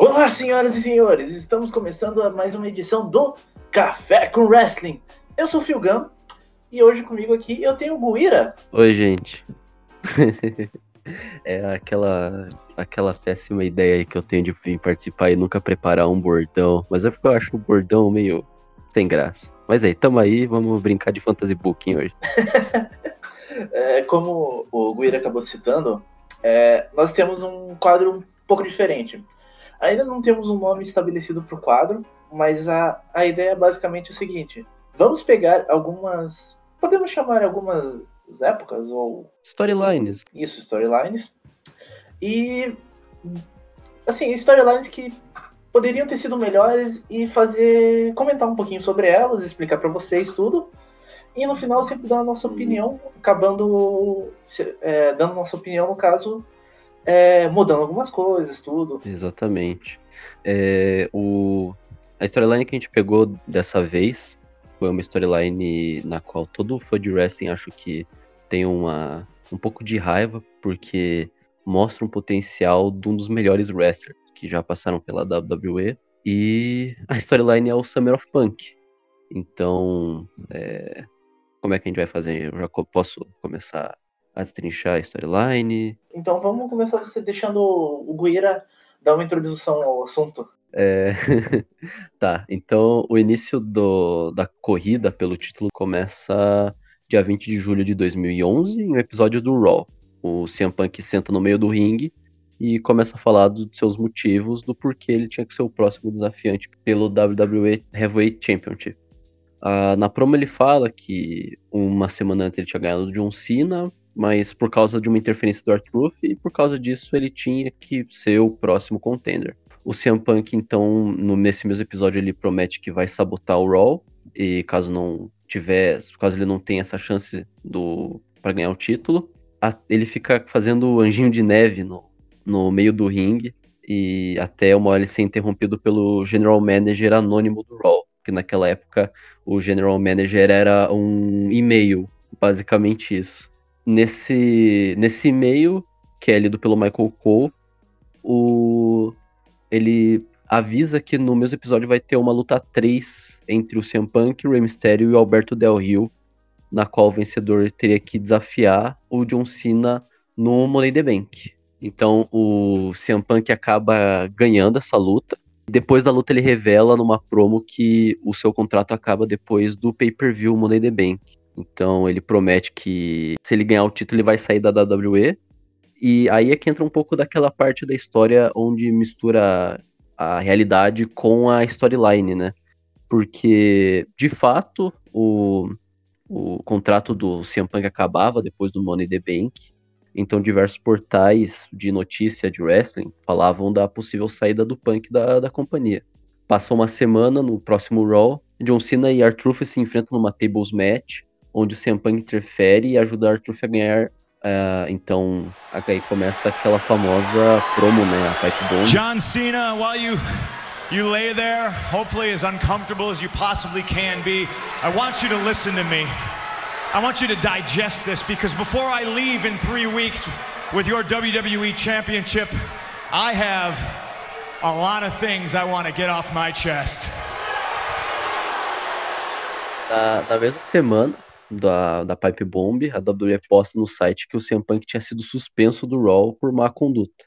Olá, senhoras e senhores! Estamos começando mais uma edição do Café com Wrestling. Eu sou o Filgam e hoje comigo aqui eu tenho o Guira. Oi, gente. é aquela aquela péssima ideia aí que eu tenho de vir participar e nunca preparar um bordão, mas é porque eu acho o bordão meio sem graça. Mas aí, tamo aí, vamos brincar de fantasy booking hoje. é, como o Guira acabou citando, é, nós temos um quadro um pouco diferente. Ainda não temos um nome estabelecido para o quadro, mas a, a ideia é basicamente o seguinte: vamos pegar algumas. Podemos chamar algumas épocas ou. Storylines. Isso, storylines. E. Assim, storylines que poderiam ter sido melhores e fazer. comentar um pouquinho sobre elas, explicar para vocês tudo. E no final sempre dar a nossa opinião, acabando é, dando nossa opinião, no caso, é, mudando algumas coisas, tudo. Exatamente. É, o, a storyline que a gente pegou dessa vez foi uma storyline na qual todo fã de wrestling acho que tem uma, um pouco de raiva, porque mostra um potencial de um dos melhores wrestlers que já passaram pela WWE. E a storyline é o Summer of Punk. Então, é, como é que a gente vai fazer? Eu já posso começar a destrinchar a storyline. Então vamos começar você deixando o Guira dar uma introdução ao assunto. É... tá, então o início do, da corrida pelo título começa dia 20 de julho de 2011, em um episódio do Raw. O CM Punk senta no meio do ringue e começa a falar dos seus motivos, do porquê ele tinha que ser o próximo desafiante pelo WWE Heavyweight Championship. Uh, na promo ele fala que uma semana antes ele tinha ganhado de John Cena, mas por causa de uma interferência do Arthur e por causa disso ele tinha que ser o próximo contender. O CM Punk, então, no, nesse mesmo episódio, ele promete que vai sabotar o Raw, e caso não tiver, caso ele não tenha essa chance do para ganhar o título, a, ele fica fazendo anjinho de neve no, no meio do ringue, e até uma hora ele ser interrompido pelo General Manager anônimo do Raw, que naquela época o General Manager era um e-mail, basicamente isso nesse, nesse e-mail, que é lido pelo Michael Cole, o, ele avisa que no mesmo episódio vai ter uma luta 3 entre o CM Punk, o Rey Mysterio e o Alberto Del Rio, na qual o vencedor teria que desafiar o John Cena no Money the Bank. Então o CM Punk acaba ganhando essa luta. Depois da luta ele revela numa promo que o seu contrato acaba depois do pay-per-view Money the Bank. Então ele promete que se ele ganhar o título, ele vai sair da WWE. E aí é que entra um pouco daquela parte da história onde mistura a realidade com a storyline, né? Porque, de fato, o, o contrato do CM Punk acabava depois do Money the Bank. Então, diversos portais de notícia de wrestling falavam da possível saída do Punk da, da companhia. Passa uma semana no próximo Raw, John Cena e R-Truth se enfrentam numa tables match onde o CM Punk interfere e ajuda o Arthur a ganhar. Uh, então, aí começa aquela famosa promo, né? A Pipe Bomb. John Cena, while you you lay there, hopefully as uncomfortable as you possibly can be, I want you to listen to me. I want you to digest this because before I leave in three weeks with your WWE Championship, I have a lot of things I want to get off my chest. Na, na mesma semana, da, da Pipe Bomb, a WWE posta no site que o CM Punk tinha sido suspenso do Raw por má conduta.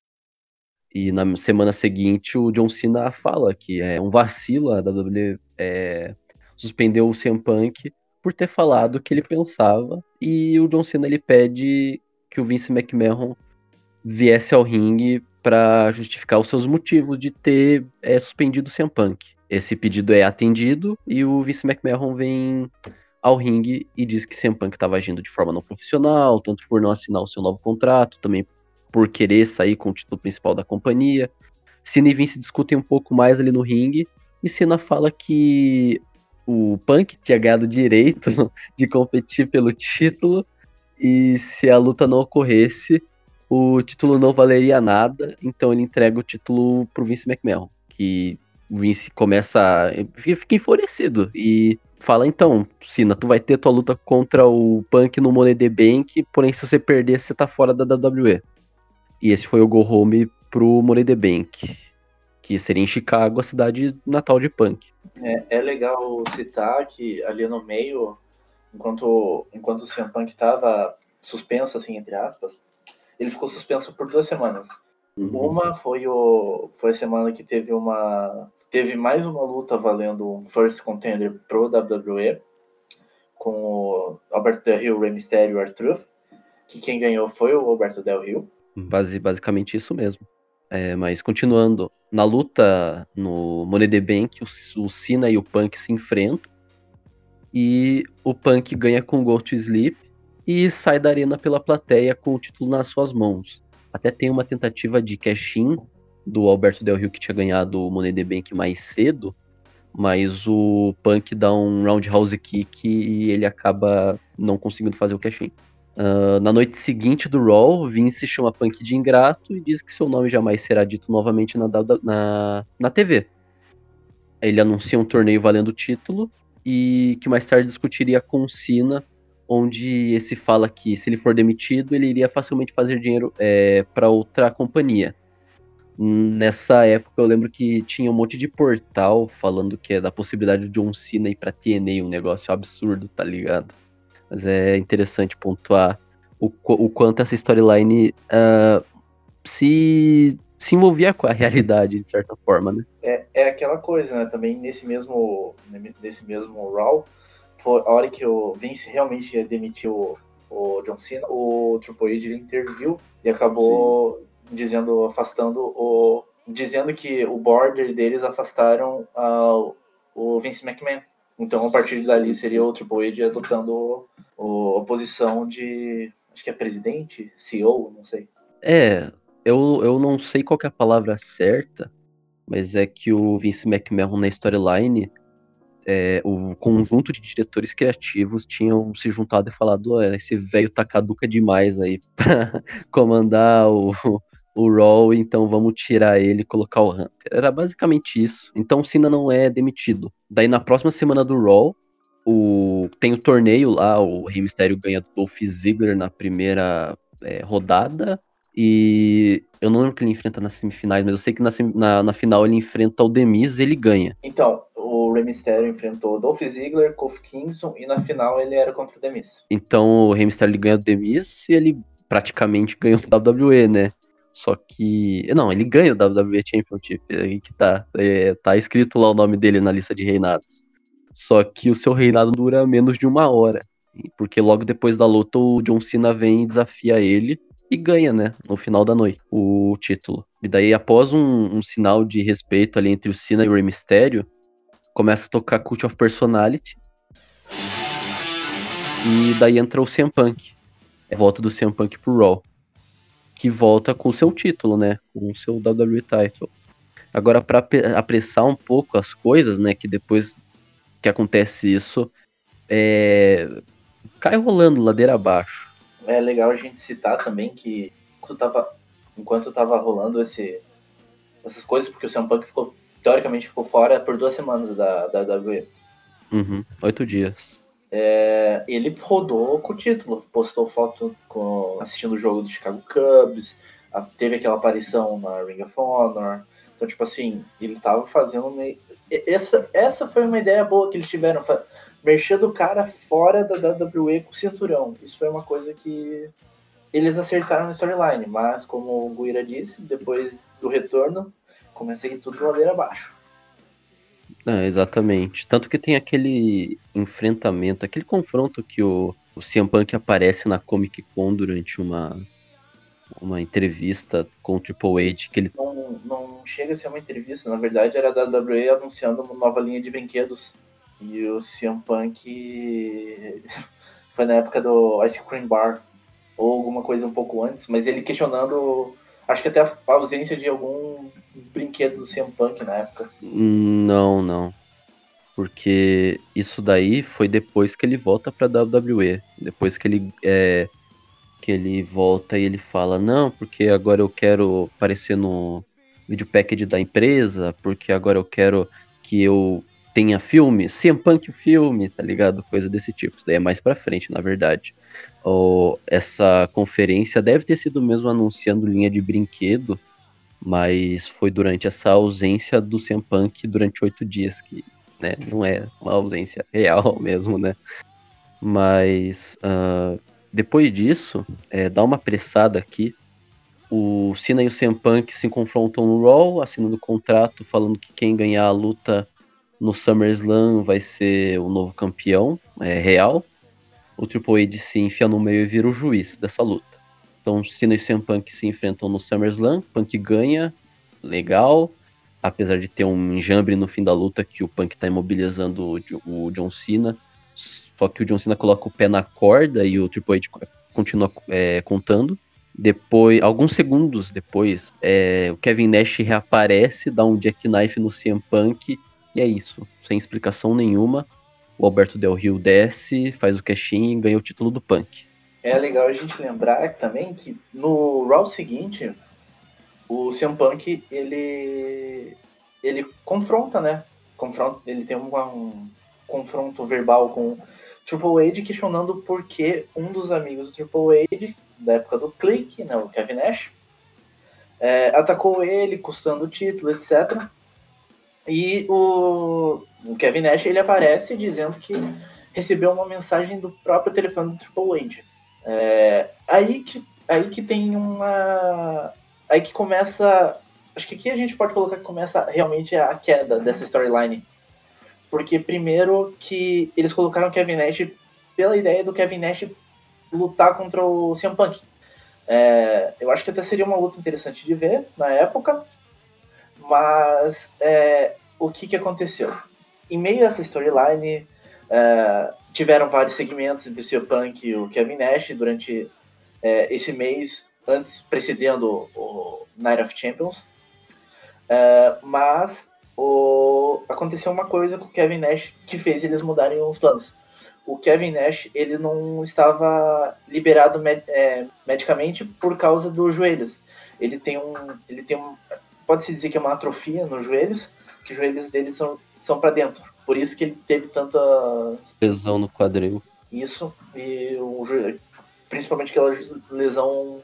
E na semana seguinte o John Cena fala que é um vacilo a WWE é, suspendeu o CM Punk por ter falado o que ele pensava e o John Cena ele pede que o Vince McMahon viesse ao ringue para justificar os seus motivos de ter é, suspendido o CM Punk. Esse pedido é atendido e o Vince McMahon vem ao ringue e diz que CM Punk estava agindo de forma não profissional, tanto por não assinar o seu novo contrato, também por querer sair com o título principal da companhia. Cena e Vince discutem um pouco mais ali no ringue e Cena fala que o Punk tinha ganhado direito de competir pelo título e se a luta não ocorresse, o título não valeria nada, então ele entrega o título pro Vince McMahon, que o Vince começa fica enfurecido e fala, então, Sina, tu vai ter tua luta contra o Punk no Money the Bank, porém se você perder, você tá fora da WWE. E esse foi o go home pro Money the Bank, que seria em Chicago, a cidade natal de Punk. É, é legal citar que ali no meio, enquanto, enquanto o CM Punk estava suspenso, assim, entre aspas, ele ficou suspenso por duas semanas. Uhum. Uma foi, o, foi a semana que teve uma. Teve mais uma luta valendo um First Contender pro WWE com o Alberto Del Rio, Rey Mysterio e Arthur, que quem ganhou foi o Alberto Del Rio. Base, basicamente isso mesmo. É, mas continuando, na luta no Money the Bank, o, o Cena e o Punk se enfrentam e o Punk ganha com o Go to Sleep e sai da arena pela plateia com o título nas suas mãos. Até tem uma tentativa de cash-in do Alberto Del Rio que tinha ganhado o Money the Bank mais cedo, mas o Punk dá um roundhouse kick e ele acaba não conseguindo fazer o cash-in. Uh, na noite seguinte do Raw, Vince chama Punk de ingrato e diz que seu nome jamais será dito novamente na, na, na TV. Ele anuncia um torneio valendo o título e que mais tarde discutiria com Cena onde esse fala que se ele for demitido, ele iria facilmente fazer dinheiro é, para outra companhia. Nessa época eu lembro que tinha um monte de portal falando que é da possibilidade de John Cena ir pra TNA, um negócio absurdo, tá ligado? Mas é interessante pontuar o, o quanto essa storyline uh, se, se envolvia com a realidade, de certa forma, né? É, é aquela coisa, né? Também nesse mesmo, nesse mesmo Raw, foi a hora que o Vince realmente o, o John Cena, o Triple H interviu e acabou Sim. Dizendo, afastando o. dizendo que o border deles afastaram uh, o Vince McMahon. Então, a partir dali, seria o Triple H adotando a posição de. Acho que é presidente? CEO? Não sei. É, eu, eu não sei qual é a palavra certa, mas é que o Vince McMahon na storyline é, o conjunto de diretores criativos tinham se juntado e falado: esse velho tá caduca demais aí pra comandar o, o Raw, então vamos tirar ele e colocar o Hunter. Era basicamente isso. Então o Cena não é demitido. Daí na próxima semana do Raw, o, tem o torneio lá, o Rey Mysterio ganha do Dolph Ziggler na primeira é, rodada. E eu não lembro que ele enfrenta nas semifinais, mas eu sei que na, na, na final ele enfrenta o Demis e ele ganha. Então, o Rey Mysterio enfrentou Dolph Ziggler, Kofi Kingston e na final ele era contra o Demis. Então o Rey Mysterio ganha o Demis e ele praticamente ganhou o WWE, né? Só que. Não, ele ganha o WWE Championship. Aí que tá. É, tá escrito lá o nome dele na lista de reinados. Só que o seu reinado dura menos de uma hora. Porque logo depois da luta o John Cena vem e desafia ele e ganha, né? No final da noite, o título. E daí, após um, um sinal de respeito ali entre o Cena e o Rey Mysterio, começa a tocar Cult of Personality. E daí entra o CM Punk. É volta do CM Punk pro Raw. Que volta com o seu título, né? Com o seu WWE Title. Agora, para apressar um pouco as coisas, né? Que depois que acontece isso, é... cai rolando ladeira abaixo. É legal a gente citar também que enquanto tava, enquanto tava rolando esse, essas coisas, porque o CM Punk ficou teoricamente ficou fora por duas semanas da, da WWE. Uhum, oito dias. É, ele rodou com o título, postou foto com, assistindo o jogo do Chicago Cubs, a, teve aquela aparição na Ring of Honor. Então, tipo assim, ele tava fazendo meio. Essa, essa foi uma ideia boa que eles tiveram, mexendo o cara fora da WWE com o cinturão. Isso foi uma coisa que eles acertaram na storyline, mas como o Guira disse, depois do retorno, começa a ir tudo ladeira abaixo. É, exatamente. Tanto que tem aquele enfrentamento, aquele confronto que o, o CM Punk aparece na Comic Con durante uma, uma entrevista com o Triple H. Que ele... não, não chega a ser uma entrevista, na verdade era da WWE anunciando uma nova linha de brinquedos. E o CM Punk foi na época do Ice Cream Bar, ou alguma coisa um pouco antes, mas ele questionando Acho que até a ausência de algum brinquedo do CM Punk na época. Não, não. Porque isso daí foi depois que ele volta pra WWE. Depois que ele é, que ele volta e ele fala, não, porque agora eu quero aparecer no vídeo package da empresa, porque agora eu quero que eu tenha filme, CM Punk o filme, tá ligado? Coisa desse tipo. Isso daí é mais pra frente, na verdade. Ou essa conferência deve ter sido mesmo anunciando linha de brinquedo, Mas foi durante essa ausência do CM Punk durante oito dias, que né, não é uma ausência real mesmo, né? Mas uh, depois disso, é, dá uma pressada aqui. O Cena e o CM Punk se confrontam no Raw, assinando contrato, falando que quem ganhar a luta no SummerSlam vai ser o novo campeão é, real. O Triple H se enfia no meio e vira o juiz dessa luta. Então, Cena e CM Punk se enfrentam no SummerSlam, Punk ganha, legal, apesar de ter um enjambre no fim da luta que o Punk tá imobilizando o, John Cena, só que o John Cena coloca o pé na corda e o Triple H continua é, contando. Depois, alguns segundos depois, é, o Kevin Nash reaparece, dá um jackknife no CM Punk e é isso, sem explicação nenhuma. O Alberto Del Rio desce, faz o cash-in e ganha o título do Punk. É legal a gente lembrar também que no Raw seguinte, o CM Punk, ele, ele confronta, né? Confronta, ele tem um, um confronto verbal com Triple H questionando por que um dos amigos do Triple H, da época do Click, né, o Kevin Nash, é, atacou ele, custando o título, etc. E o, o, Kevin Nash ele aparece dizendo que recebeu uma mensagem do próprio telefone do Triple H. É, aí, que, aí que tem uma. Aí que começa. Acho que aqui a gente pode colocar que começa realmente a queda dessa storyline. Porque, primeiro, que eles colocaram o Kevin Nash pela ideia do Kevin Nash lutar contra o CM Punk. É, eu acho que até seria uma luta interessante de ver na época, mas é, o que, que aconteceu? Em meio a essa storyline, é, tiveram vários segmentos entre o CM Punk e o Kevin Nash durante é, esse mês, antes, precedendo o Night of Champions. É, mas o, aconteceu uma coisa com o Kevin Nash que fez eles mudarem os planos. O Kevin Nash ele não estava liberado med, é, medicamente por causa dos joelhos. Ele tem um, ele tem um, pode-se dizer que é uma atrofia nos joelhos, que os joelhos dele são, são para dentro. Por isso que ele teve tanta lesão no quadril. Isso, e o, principalmente aquela lesão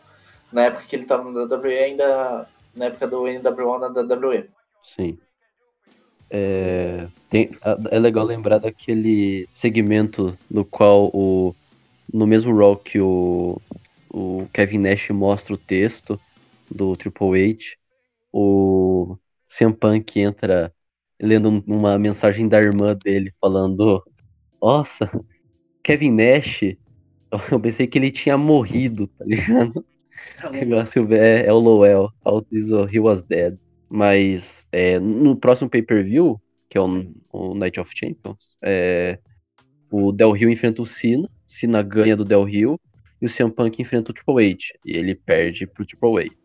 na época que ele estava na WWE, ainda na época do NWO na WWE. Sim. É, tem, é legal lembrar daquele segmento no qual o no mesmo Raw que o, o Kevin Nash mostra o texto do Triple H, o CM Punk entra lendo uma mensagem da irmã dele falando: Nossa, Kevin Nash, eu pensei que ele tinha morrido, tá ligado? O negócio é, é o Lowell, he was dead. Mas é, no próximo pay-per-view, que é o, o, Night of Champions, é, o Del Rio enfrenta o Cena, Cena ganha do Del Rio, e o CM Punk enfrenta o Triple H, e ele perde pro Triple H.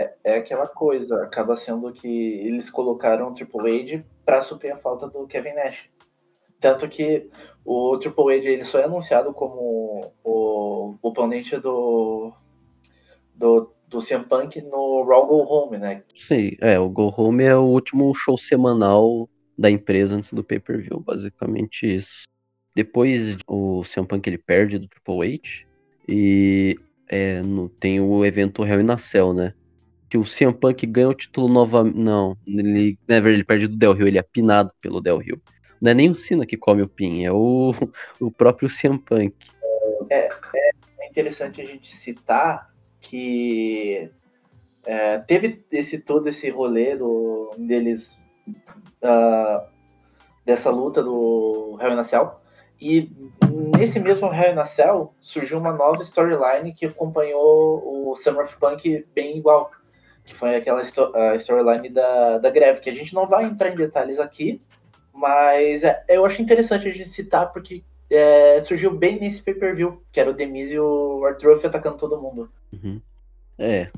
É, é aquela coisa, acaba sendo que eles colocaram o Triple H para suprir a falta do Kevin Nash. Tanto que o Triple H ele só é anunciado como o, o oponente do, do, do CM Punk no Raw Go Home, né? Sim, é, o Go Home é o último show semanal da empresa antes do pay-per-view, basicamente isso. Depois o CM Punk ele perde do Triple H e é, no, tem o evento Hell in a Cell, né? Que o CM Punk ganha o título novamente. Não, ele, na verdade, ele perde do Del Rio, ele é pinado pelo Del Rio. Não é nem o Cena que come o pin, é o, o próprio CM Punk. É, é, é interessante a gente citar que é, teve esse todo esse rolê do, deles uh, dessa luta do Hell in Cell e nesse mesmo Hell in Cell surgiu uma nova storyline que acompanhou o Summer of Punk bem igual que foi aquela storyline da, da greve, que a gente não vai entrar em detalhes aqui, mas é, eu acho interessante a gente citar porque é, surgiu bem nesse pay-per-view, que era o Demise e o Arthur atacando todo mundo. Uhum. É.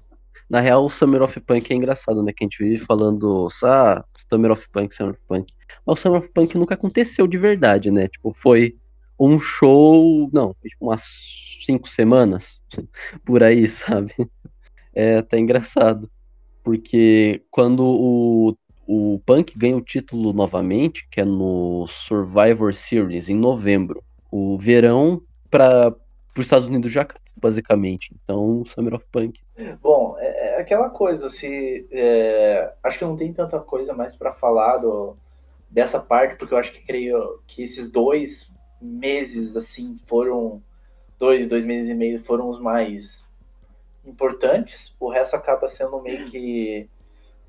Na real, o Summer of Punk é engraçado, né? Que a gente vive falando, ah, Summer of Punk, Summer of Punk. Mas o Summer of Punk nunca aconteceu de verdade, né? Tipo, foi um show, não, tipo umas cinco semanas por aí, sabe? É até engraçado porque quando o, o Punk ganha o título novamente, que é no Survivor Series, em novembro, o verão para os Estados Unidos já acabou, basicamente. Então, Summer of Punk. Bom, é, é aquela coisa, se é, acho que não tem tanta coisa mais para falar do, dessa parte, porque eu acho que creio que esses dois meses assim foram dois, dois meses e meio foram os mais importantes. O resto acaba sendo meio que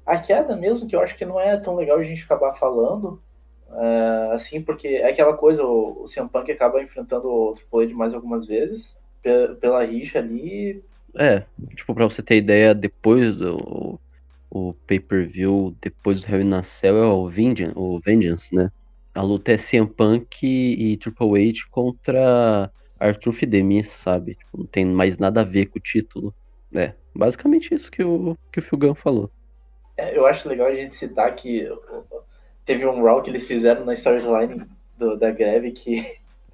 a queda mesmo, que eu acho que não é tão legal a gente acabar falando. Uh, assim, porque é aquela coisa, o, o CM Punk acaba enfrentando o Triple H mais algumas vezes, pela, rixa ali. É, tipo, pra você ter ideia, depois do o pay-per-view, depois do Hell in a Cell, é o Vengeance, o Vengeance, né? A luta é CM Punk e, Triple H contra Arthur Fidemis, sabe? Tipo, não tem mais nada a ver com o título. É, basicamente isso que o, que o Phil falou. É, eu acho legal a gente citar que teve um Raw que eles fizeram na storyline da greve que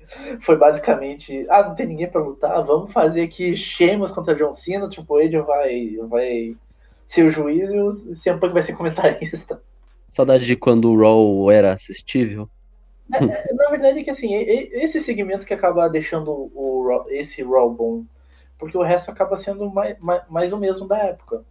foi basicamente, ah, não tem ninguém para lutar, vamos fazer aqui Sheamus contra John Cena, o Triple H vai, vai ser o juiz e o CM Punk vai ser comentarista. Saudade de quando o Raw era assistível. É, é, na verdade é que assim, esse segmento que acaba deixando o, esse Raw bom, porque o resto acaba sendo mais, mais, mais o mesmo da época.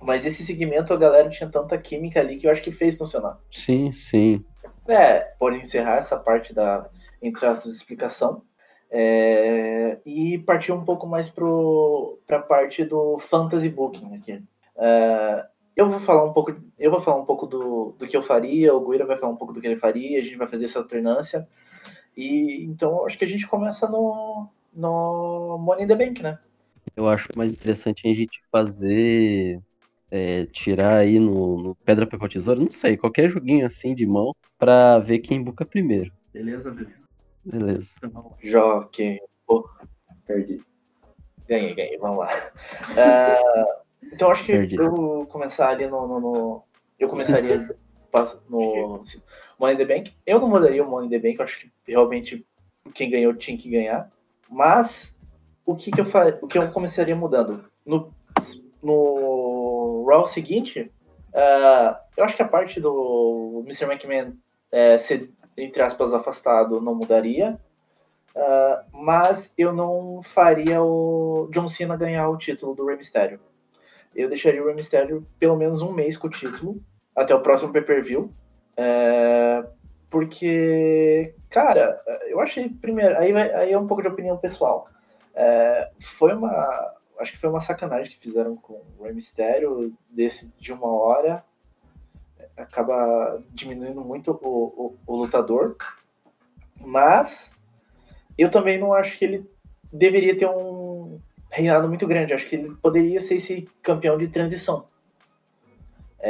Mas esse segmento a galera tinha tanta química ali que eu acho que fez funcionar. Sim, sim. É, por encerrar essa parte da entre as explicação é, e partir um pouco mais para a parte do fantasy booking aqui. É, eu vou falar um pouco, eu vou falar um pouco do, do que eu faria, o Guira vai falar um pouco do que ele faria, a gente vai fazer essa alternância. E então acho que a gente começa no, no Money in the Bank, né? Eu acho mais interessante a gente fazer é, tirar aí no, no, Pedra, Papel, Tesoura, não sei, qualquer joguinho assim de mão pra ver quem buca primeiro. Beleza, beleza. Beleza. Joque. Oh, perdi. Ganhei, ganhei, vamos lá. Uh, então acho que perdi. eu vou começar ali no. no, no eu começaria no Money in the Bank. Eu não mudaria o Money in the Bank, eu acho que realmente quem ganhou tinha que ganhar. Mas o que, que eu faria, o que eu começaria mudando? No, no Raw seguinte, uh, eu acho que a parte do Mr. McMahon uh, ser, entre aspas, afastado não mudaria. Uh, mas eu não faria o John Cena ganhar o título do Rey Mysterio. Eu deixaria o Rey Mysterio pelo menos um mês com o título, até o próximo pay-per-view. Uh, porque, cara, eu achei, primeiro, aí, aí é um pouco de opinião pessoal. foi uma, acho que foi uma sacanagem que fizeram com o Rey Mysterio desse de uma hora. Acaba diminuindo muito o, o, o lutador. Mas eu também não acho que ele deveria ter um reinado muito grande. Acho que ele poderia ser esse campeão de transição.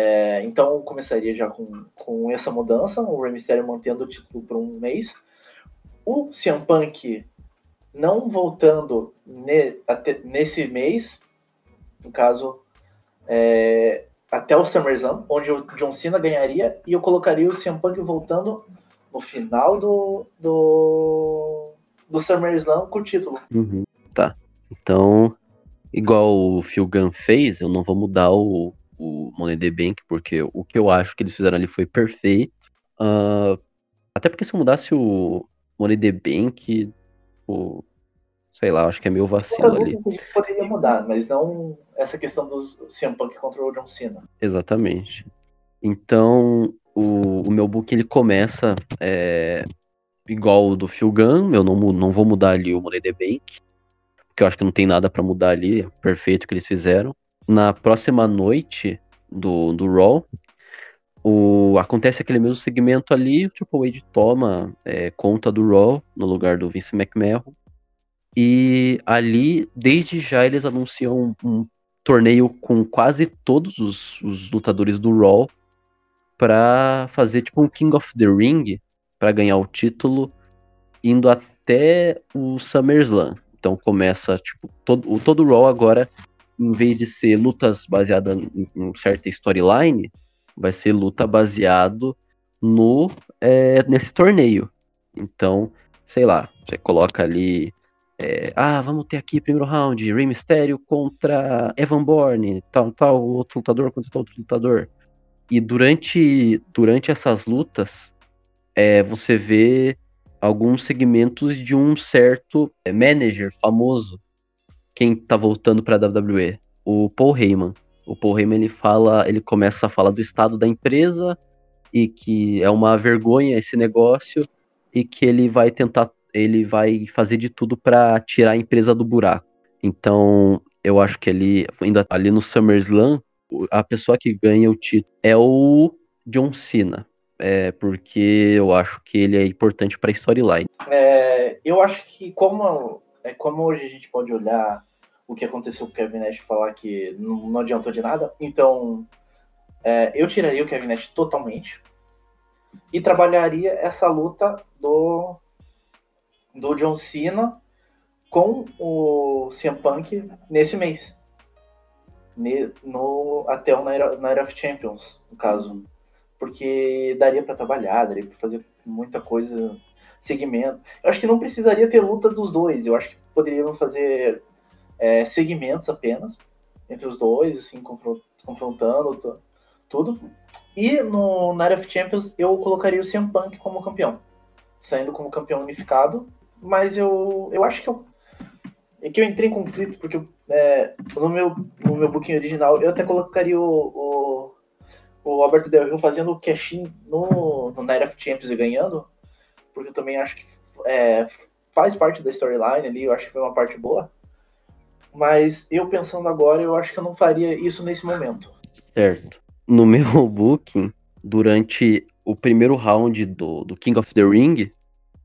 É, então começaria já com, com essa mudança, o Rey Mysterio mantendo o título por um mês. O CM Punk não voltando ne, até, nesse mês, no caso, é, até o SummerSlam, onde o John Cena ganharia, e eu colocaria o CM Punk voltando no final do, do, do SummerSlam com o título. Uhum, tá. Então, igual o Phil Gunn fez, eu não vou mudar o, o Money the Bank, porque o que eu acho que eles fizeram ali foi perfeito. Uh, até porque se eu mudasse o Money the Bank, Tipo, sei lá, acho que é meio vacilo ali. Poderia mudar, mas não essa questão dos CM Punk contra o John Cena. Exatamente. Então, o, o meu book ele começa é, igual o do Phil Gunn, eu não, não vou mudar ali o Money the Bank, porque eu acho que não tem nada para mudar ali, é perfeito o que eles fizeram. Na próxima noite do, do Raw, o, acontece aquele mesmo segmento ali, o Triple H toma é, conta do Raw no lugar do Vince McMahon. E ali, desde já, eles anunciam um, um torneio com quase todos os, os lutadores do Raw para fazer tipo um King of the Ring para ganhar o título, indo até o SummerSlam. Então começa tipo todo todo o Raw agora, em vez de ser lutas baseadas em, em certa storyline, vai ser luta baseado no é, nesse torneio. Então, sei lá, você coloca ali. É, ah, vamos ter aqui primeiro round, Rey Mysterio contra Evan Bourne, tal, tal, outro lutador contra outro lutador. E durante, durante essas lutas, é, você vê alguns segmentos de um certo é, manager famoso, quem tá voltando pra WWE, o Paul Heyman. O Paul Heyman ele fala, ele começa a falar do estado da empresa e que é uma vergonha esse negócio e que ele vai tentar, ele vai fazer de tudo para tirar a empresa do buraco. Então, eu acho que ele ainda ali no SummerSlam, a pessoa que ganha o título é o John Cena. É porque eu acho que ele é importante para a storyline. É, eu acho que como é como hoje a gente pode olhar o que aconteceu com o Kevin Nash falar que não, não adiantou de nada, então é, eu tiraria o Kevin Nash totalmente e trabalharia essa luta do do John Cena com o CM Punk nesse mês. No, até o Night of Champions, no caso. Porque daria para trabalhar, daria para fazer muita coisa, segmento. Eu acho que não precisaria ter luta dos dois, eu acho que poderiam fazer é, segmentos apenas entre os dois, assim, confrontando tudo. E no Night of Champions eu colocaria o CM Punk como campeão, saindo como campeão unificado. Mas eu, eu acho que eu é que eu entrei em conflito, porque é, no, meu, no meu booking original eu até colocaria o, o, o Alberto Del Rio fazendo o cash-in no, no Night of Champions e ganhando, porque eu também acho que é, faz parte da storyline ali, eu acho que foi uma parte boa. Mas eu pensando agora, eu acho que eu não faria isso nesse momento. Certo. No meu booking, durante o primeiro round do, do King of the Ring,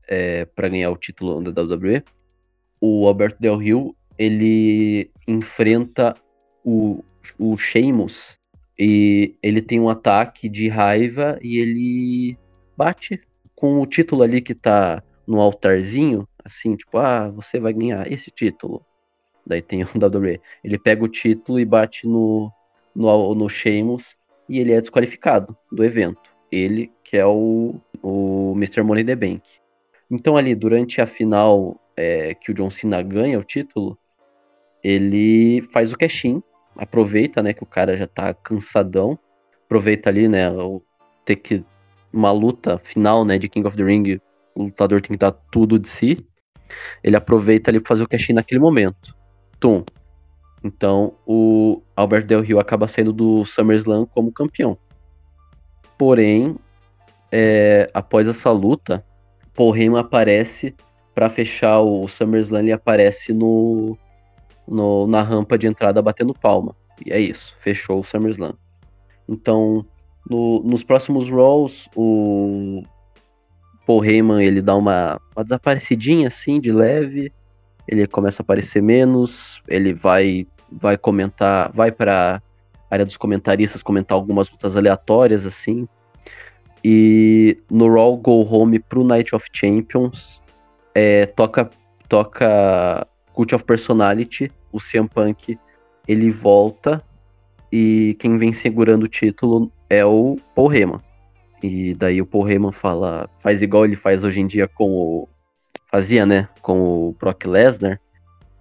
é, para ganhar o título da WWE, o Alberto Del Rio ele enfrenta o, o Sheamus e ele tem um ataque de raiva e ele bate com o título ali que tá no altarzinho, assim, tipo, ah, você vai ganhar esse título. Daí tem o WWE. Ele pega o título e bate no, no, no Sheamus e ele é desqualificado do evento. Ele, que é o, o Mr. Money the Bank. Então ali, durante a final é, que o John Cena ganha o título, ele faz o cash-in, aproveita, né, que o cara já tá cansadão, aproveita ali, né, o, ter que uma luta final, né, de King of the Ring, o lutador tem que dar tudo de si. Ele aproveita ali pra fazer o cash-in naquele momento. Tum. Então, o Albert Del Rio acaba saindo do SummerSlam como campeão. Porém, é, após essa luta, Paul Heyman aparece para fechar o SummerSlam, ele aparece no, no, na rampa de entrada batendo palma. E é isso, fechou o SummerSlam. Então, no, nos próximos Raws, o Paul Heyman ele dá uma, uma desaparecidinha assim, de leve. Ele começa a aparecer menos. Ele vai vai comentar, vai para área dos comentaristas comentar algumas lutas aleatórias assim. E no Raw Go Home pro Night of Champions, é, toca, toca Cult of Personality, o CM Punk, ele volta e quem vem segurando o título é o Paul Heyman. E daí o Paul Heyman fala, faz igual ele faz hoje em dia com o fazia, né, com o Brock Lesnar.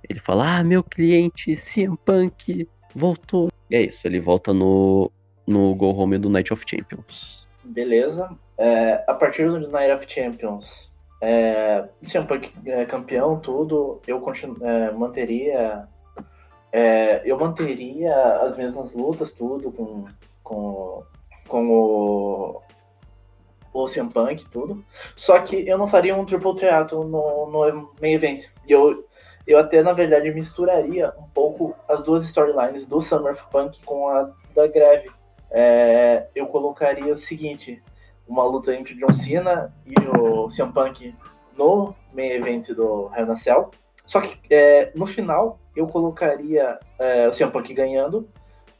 Ele fala: "Ah, meu cliente CM Punk voltou". E é isso, ele volta no no Go Home do Night of Champions. Beleza. É, a partir do Night of Champions, é, se é campeão, tudo, eu é, manteria. É, eu manteria as mesmas lutas, tudo, com, com, com o, o CM Punk, tudo. Só que eu não faria um triple threat no, no main event. E eu, eu até, na verdade, misturaria um pouco as duas storylines do Summer Punk com a da Greve. É, eu colocaria o seguinte: uma luta entre John Cena e o CM Punk no main event do Hell in Cell. Só que é, no final eu colocaria é, o CM Punk ganhando,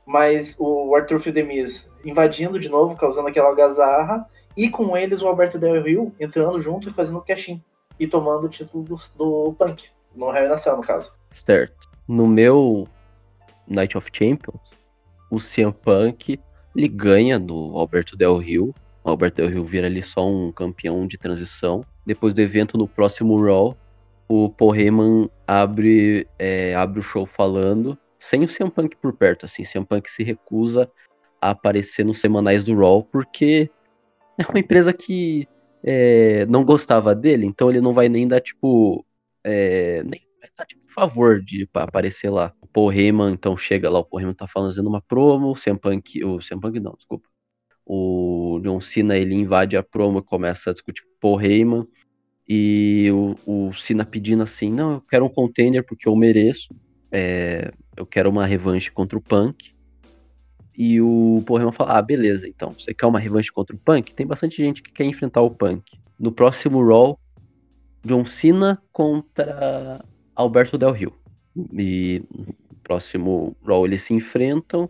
mas o Arthur Fidemis invadindo de novo, causando aquela algazarra, e com eles o Alberto Del Rio entrando junto e fazendo o cash-in e tomando o título do, do Punk, no Hell in Cell, no caso. Certo. No meu Night of Champions, o CM Punk ele ganha do Alberto Del Rio o Alberto Del Rio vira ali só um campeão de transição. Depois do evento no próximo Raw, o Paul Heyman abre, é, abre o show falando, sem o CM Punk por perto, assim, CM Punk se recusa a aparecer nos semanais do Raw, porque é uma empresa que é, não gostava dele, então ele não vai nem dar, tipo, é, nem vai dar, tipo, favor de aparecer lá. O Paul Heyman, então, chega lá, o Paul Heyman tá fazendo uma promo, o CM Punk, o CM Punk não, desculpa. O John Cena, ele invade a promo e começa a discutir com o Paul Heyman. E o, o Cena pedindo assim, não, eu quero um contender porque eu mereço. É, eu quero uma revanche contra o Punk. E o Paul fala, ah, beleza, então, você quer uma revanche contra o Punk? Tem bastante gente que quer enfrentar o Punk. No próximo Raw, John Cena contra Alberto Del Rio. E no próximo Raw eles se enfrentam.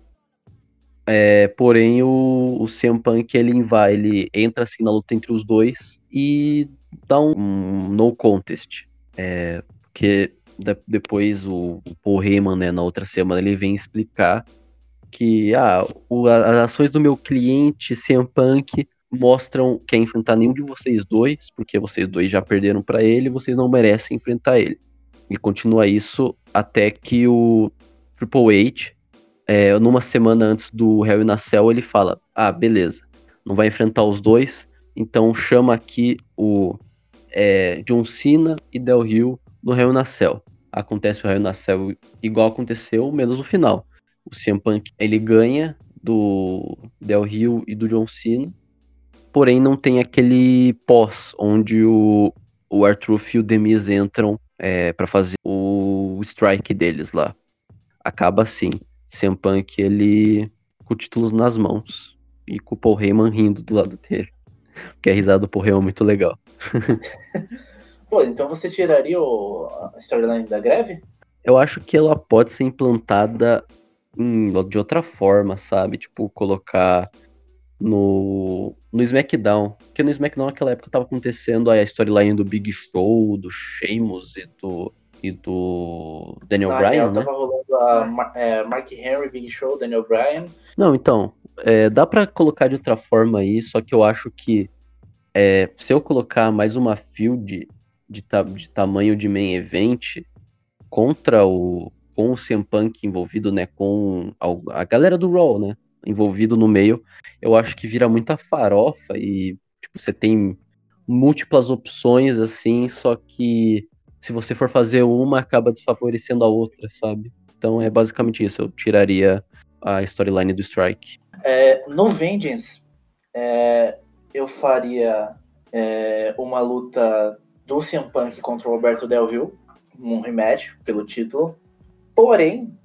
É, porém, o, o CM Punk ele vai, ele entra assim na luta entre os dois e dá um, um no contest. É, porque de, depois o, o né, na outra semana, ele vem explicar que ah, o, as ações do meu cliente CM Punk mostram que é enfrentar nenhum de vocês dois, porque vocês dois já perderam para ele, vocês não merecem enfrentar ele. E continua isso até que o Triple H, é, numa semana antes do Hell in a Cell, ele fala: Ah, beleza, não vai enfrentar os dois, então chama aqui o é, John Cena e Del Rio no Hell in a Cell. Acontece o Hell in a Cell igual aconteceu, menos o final. O CM Punk ele ganha do Del Rio e do John Cena, porém não tem aquele pós onde o, o Arthur e o Demis entram é, para fazer o strike deles lá. Acaba assim, CM Punk ele com títulos nas mãos e com o Paul Heyman rindo do lado dele. Porque a risada do Paul Heyman é muito legal. Pô, então você tiraria o, a storyline da greve? Eu acho que ela pode ser implantada de outra forma, sabe? Tipo, colocar no, no SmackDown. Porque no SmackDown naquela época tava acontecendo a storyline do Big Show, do Sheamus e do, e do Daniel Na Bryan, né? Tava rolando a é, Mark Henry, Big Show, Daniel Bryan. Não, então, é, dá para colocar de outra forma aí, só que eu acho que é, se eu colocar mais uma field de, ta de tamanho de main event contra o com o CM Punk envolvido, né, com a, galera do Raw, né, envolvido no meio, eu acho que vira muita farofa e tipo, você tem múltiplas opções assim, só que se você for fazer uma, acaba desfavorecendo a outra, sabe? Então é basicamente isso, eu tiraria a storyline do Strike. É, no Vengeance, é, eu faria é, uma luta do CM Punk contra o Roberto Del Rio, um rematch pelo título. Porém,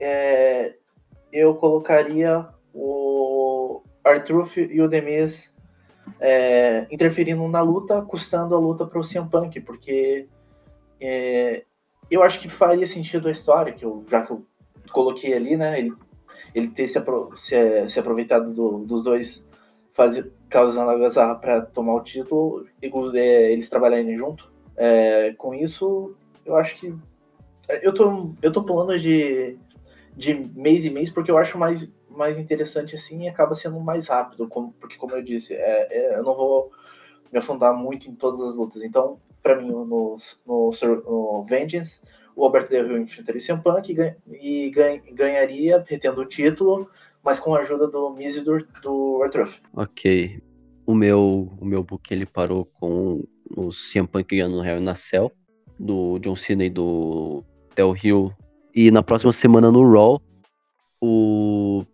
é, eu colocaria o Arthur e o Demis é, interferindo na luta, custando a luta para o CM Punk, porque é, eu acho que faria sentido a história, que eu, já que eu coloquei ali, né? Ele, ele ter se, apro se, se aproveitado do, dos dois faz, causando a gazarra para tomar o título e é, eles trabalharem junto. É, com isso, eu acho que. Eu tô, eu tô pulando de, de mês em mês porque eu acho mais, mais interessante assim e acaba sendo mais rápido, como, porque, como eu disse, é, é, eu não vou me afundar muito em todas as lutas. Então, para mim, no, no, no, Vengeance, o Alberto Del Rio enfrentaria o CM Punk e, ganha, ganharia, retendo o título, mas com a ajuda do Miz e do, do Arthur. Ok. O meu, o meu book ele parou com o CM Punk ganhando no Hell na Cell, do John Cena e do Del Rio. E na próxima semana no Raw, o,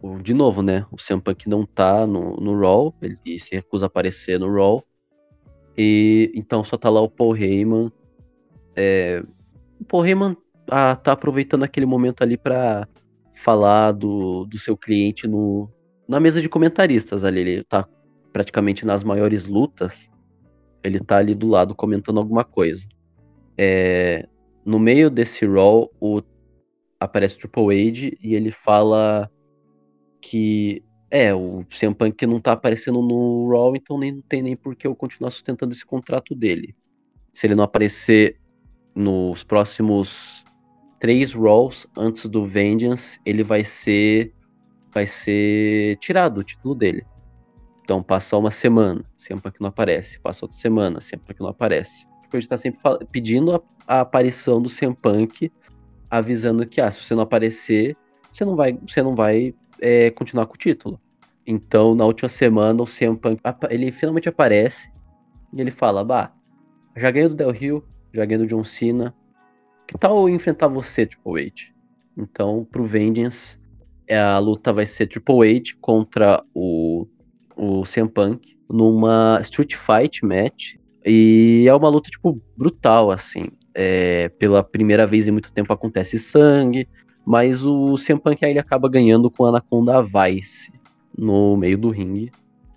o de novo, né? O CM Punk não tá no, no Raw, ele se recusa a aparecer no Raw. E então só tá lá o Paul Heyman. É, o Paul Heyman ah, tá aproveitando aquele momento ali para falar do, do seu cliente no, na mesa de comentaristas ali. Ele tá praticamente nas maiores lutas. Ele tá ali do lado comentando alguma coisa. É, no meio desse Raw, o, aparece Triple H e ele fala que é, o CM Punk não tá aparecendo no Raw, então nem, não tem nem por que eu continuar sustentando esse contrato dele. Se ele não aparecer nos próximos três rolls antes do Vengeance, ele vai ser vai ser tirado o título dele. Então passa uma semana, sempre que não aparece, passa outra semana, sempre que não aparece. Porque a gente tá sempre pedindo a, a, aparição do CM Punk, avisando que ah, se você não aparecer, você não vai, você não vai é, continuar com o título. Então, na última semana, o CM Punk ele finalmente aparece e ele fala: Bah, já ganhei do Del Rio, já ganhei do John Cena, que tal enfrentar você, Triple H? Então, pro Vengeance, é, a luta vai ser Triple H contra o, o CM Punk numa Street Fight match. E é uma luta, tipo, brutal, assim. É, pela primeira vez em muito tempo acontece sangue, mas o CM Punk aí ele acaba ganhando com a Anaconda Vice no meio do ringue.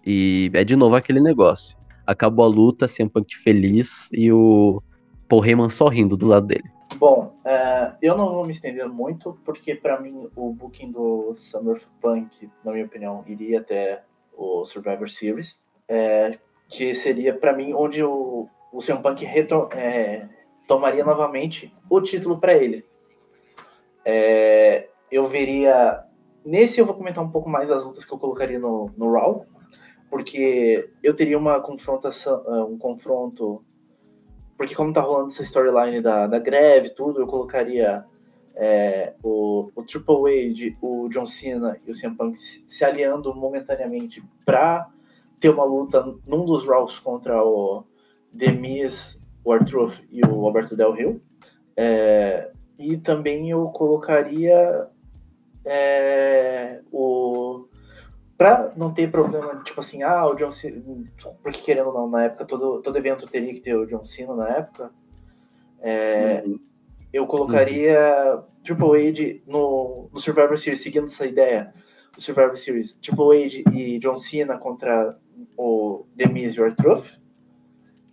E é de novo aquele negócio. Acabou a luta, CM Punk feliz e o Paul Heyman sorrindo do lado dele. Bom, é, eu não vou me estender muito, porque para mim o booking do Summer Punk, na minha opinião, iria até o Survivor Series, é, que seria para mim onde o, o CM Punk retro, é, tomaria novamente o título para ele. É, eu veria. Nesse eu vou comentar um pouco mais as lutas que eu colocaria no, no Raw, porque eu teria uma confrontação, é, um confronto. Porque como tá rolando essa storyline da, da greve, tudo, eu colocaria é, o, o Triple H, o John Cena e o CM Punk se aliando momentaneamente para ter uma luta num dos Raws contra o The Miz, o Arthur e o Alberto Del Rio. É, e também eu colocaria é, o. Pra não ter problema, tipo assim, ah, o John Cena. Porque querendo ou não, na época, todo, todo evento teria que ter o John Cena na época. É, uhum. Eu colocaria. Triple H no, no Survivor Series, seguindo essa ideia. O Survivor Series, Triple H e John Cena contra o The Miz e o Artruth.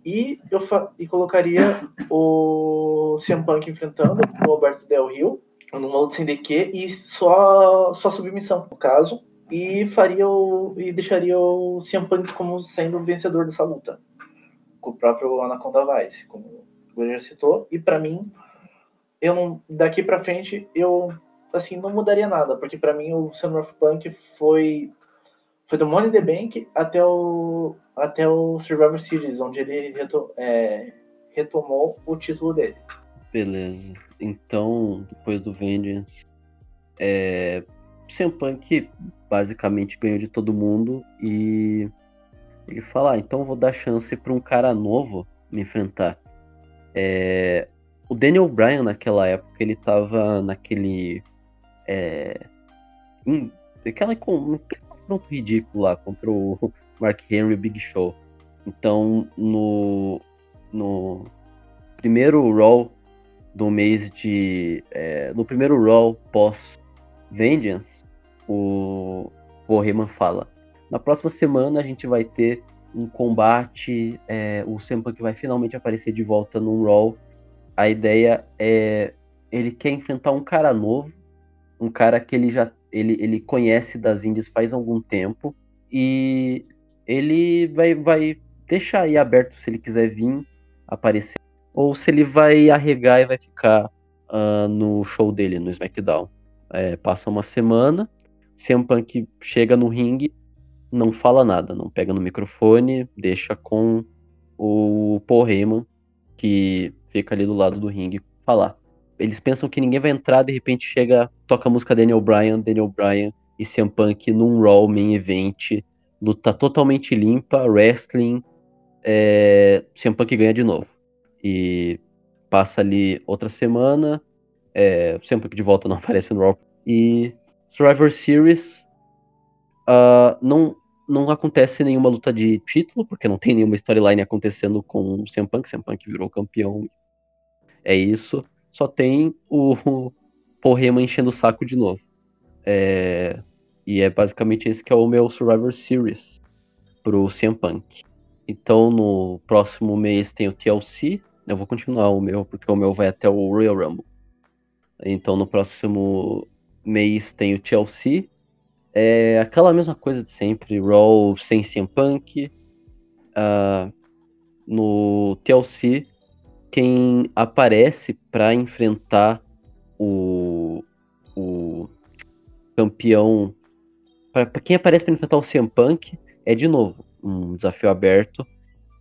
E eu e colocaria o CM Punk enfrentando o Alberto Del Rio numa luta sem DQ e só, só submissão, no caso. E faria o. e deixaria o CM Punk como sendo o vencedor dessa luta. Com o próprio Anaconda Vice, como o já citou. E para mim, eu não. Daqui para frente, eu assim, não mudaria nada, porque para mim o Summer of Punk foi foi do Money in the Bank até o, até o Survivor Series, onde ele é, retomou o título dele. Beleza. Então, depois do Vengeance, é, CM Punk basicamente ganhou de todo mundo e ele fala, ah, então vou dar chance para um cara novo me enfrentar. É, o Daniel Bryan naquela época ele tava naquele é, em, aquela, confronto ridículo lá contra o Mark Henry Big Show. Então, no, no primeiro Raw do mês de. É, no primeiro Raw pós Vengeance, o Paul fala: Na próxima semana a gente vai ter um combate. É, o CM Punk vai finalmente aparecer de volta no Raw. A ideia é. Ele quer enfrentar um cara novo, um cara que ele já ele, ele conhece das Índias faz algum tempo e ele vai, vai deixar aí aberto se ele quiser vir aparecer ou se ele vai arregar e vai ficar uh, no show dele no SmackDown. É, passa uma semana, CM Punk chega no ringue, não fala nada, não pega no microfone, deixa com o Paul Heyman, que fica ali do lado do ringue, falar eles pensam que ninguém vai entrar, de repente chega, toca a música Daniel Bryan, Daniel Bryan e CM Punk num Raw Main Event, luta totalmente limpa, wrestling, é, CM Punk ganha de novo. E passa ali outra semana, é, CM Punk de volta não aparece no Raw. E Survivor Series uh, não, não acontece nenhuma luta de título, porque não tem nenhuma storyline acontecendo com o CM Punk, CM Punk virou campeão. É isso só tem o Heyman enchendo o saco de novo. É, e é basicamente esse que é o meu Survivor Series pro CM Punk. Então no próximo mês tem o TLC. Eu vou continuar o meu, porque o meu vai até o Royal Rumble. Então no próximo mês tem o TLC. É aquela mesma coisa de sempre, Raw sem CM Punk. Uh, no TLC quem aparece para enfrentar o, o campeão. Para quem aparece para enfrentar o CM Punk, é de novo um desafio aberto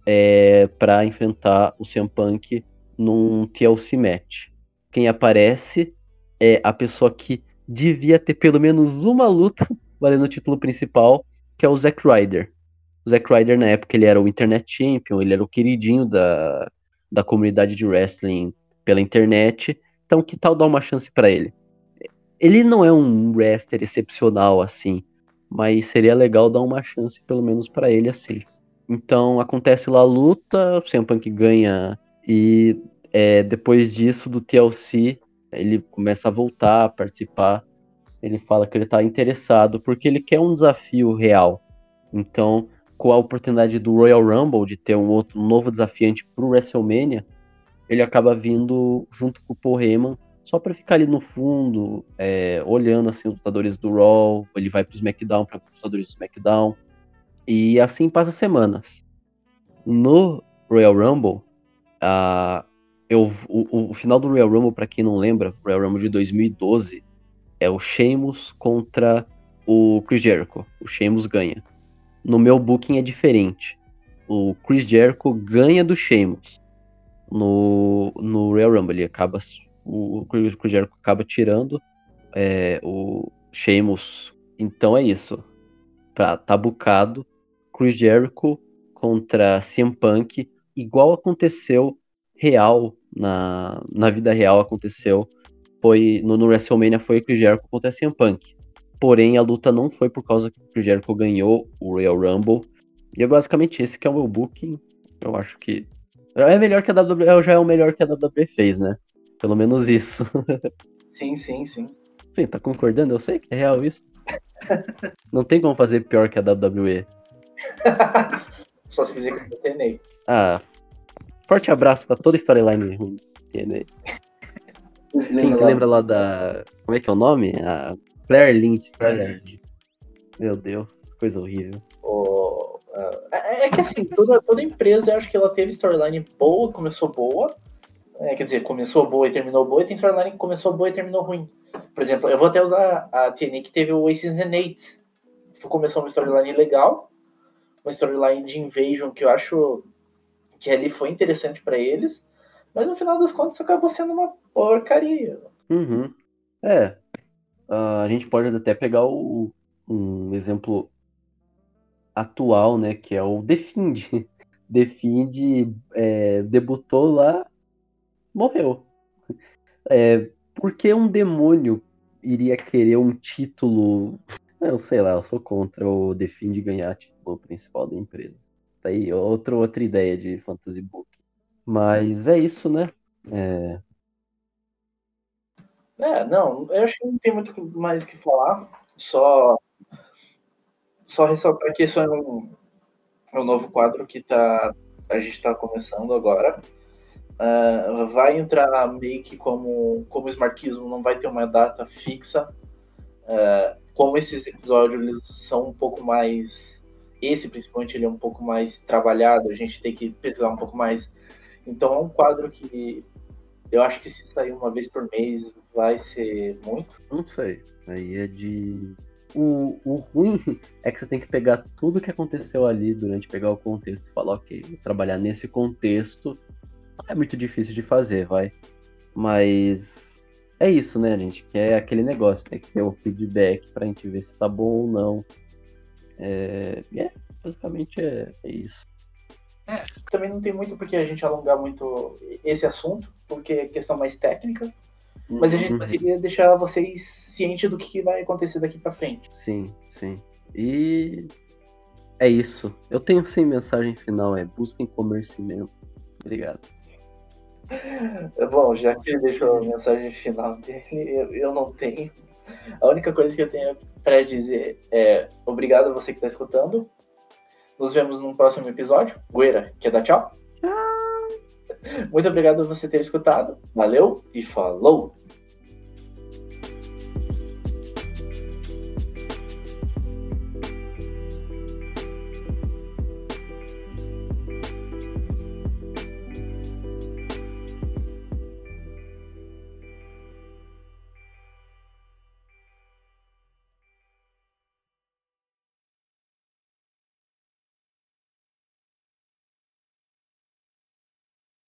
é, para enfrentar o CM Punk num TLC match. Quem aparece é a pessoa que devia ter pelo menos uma luta valendo o título principal, que é o Zack Ryder. O Zack Ryder, na época, ele era o Internet Champion, ele era o queridinho da, da comunidade de wrestling pela internet. Então, que tal dar uma chance para ele? Ele não é um wrestler excepcional assim, mas seria legal dar uma chance pelo menos para ele assim. Então acontece lá a luta, o CM Punk ganha e é, depois disso do TLC ele começa a voltar a participar. Ele fala que ele tá interessado porque ele quer um desafio real. Então, com a oportunidade do Royal Rumble de ter um outro novo desafiante pro WrestleMania, ele acaba vindo junto com o Paul Heyman só para ficar ali no fundo, é, olhando assim os lutadores do Raw, ele vai pro SmackDown para os lutadores do SmackDown, e assim passa semanas. No Royal Rumble, uh, eu, o, o, final do Royal Rumble, para quem não lembra, Royal Rumble de 2012, é o Sheamus contra o Chris Jericho. O Sheamus ganha. No meu booking é diferente. O Chris Jericho ganha do Sheamus no, no Rumble. Ele acaba o Chris Jericho acaba tirando é, o Sheamus. Então é isso. Pra tabucado, Chris Jericho contra CM Punk, igual aconteceu real na, na vida real aconteceu. Foi no, no WrestleMania foi Chris Jericho contra CM Punk. Porém, a luta não foi por causa que o Jericho ganhou o Royal Rumble. E é basicamente esse que é o meu booking. Eu acho que é melhor que a WWE, já é o melhor que a WWE fez, né? Pelo menos isso. Sim, sim, sim. Sim, tá concordando? Eu sei que é real isso. Não tem como fazer pior que a WWE. Só se fizer com o TNA. Ah, forte abraço pra toda a storyline ruim do TNA. Quem que lembra lá da. Como é que é o nome? A Claire Lynch. Claire Lynch. Meu Deus, coisa horrível. Oh, é, é, que assim, toda, toda empresa eu acho que ela teve storyline boa, começou boa, é, quer dizer, começou boa e terminou boa, e tem storyline que começou boa e terminou ruim. Por exemplo, eu vou até usar a TNA que teve o Aces and Eight. Começou uma storyline legal, uma storyline de Invasion que eu acho que ali foi interessante para eles, mas no final das contas acabou sendo uma porcaria. Uhum. É. Uh, a gente pode até pegar o, um exemplo atual, né, que é o Defend. Defend é, debutou lá morreu. É, por que um demônio iria querer um título? Eu sei lá, eu sou contra o Define ganhar título principal da empresa. Tá aí, outra, outra ideia de Fantasy Book. Mas é isso, né? É... é, não, eu acho que não tem muito mais o que falar. Só, só ressaltar que isso é um, é um novo quadro que tá, a gente está começando agora. Uh, vai entrar meio que como, como o Smartismo não vai ter uma data fixa. Uh, como esses episódios eles são um pouco mais. Esse, principalmente, ele é um pouco mais trabalhado, a gente tem que pesquisar um pouco mais. Então, é um quadro que eu acho que se sair uma vez por mês vai ser muito. Não sei. Aí é de. O, o ruim é que você tem que pegar tudo que aconteceu ali durante pegar o contexto e falar, ok, vou trabalhar nesse contexto é muito difícil de fazer, vai. Mas é isso, né, gente? Que é aquele negócio, tem que ter um feedback pra gente ver se tá bom ou não. É, é basicamente é, é isso. É, também não tem muito porque a gente alongar muito esse assunto, porque é questão mais técnica. Mas a gente uhum. queria deixar vocês cientes do que vai acontecer daqui para frente. Sim, sim. E é isso. Eu tenho sim mensagem final, é busquem comercimento. Obrigado. Bom, já que ele deixou a mensagem final dele, eu, eu não tenho. A única coisa que eu tenho para dizer é obrigado a você que está escutando. Nos vemos no próximo episódio. Gueira, quer dar? Tchau. Muito obrigado por você ter escutado. Valeu e falou!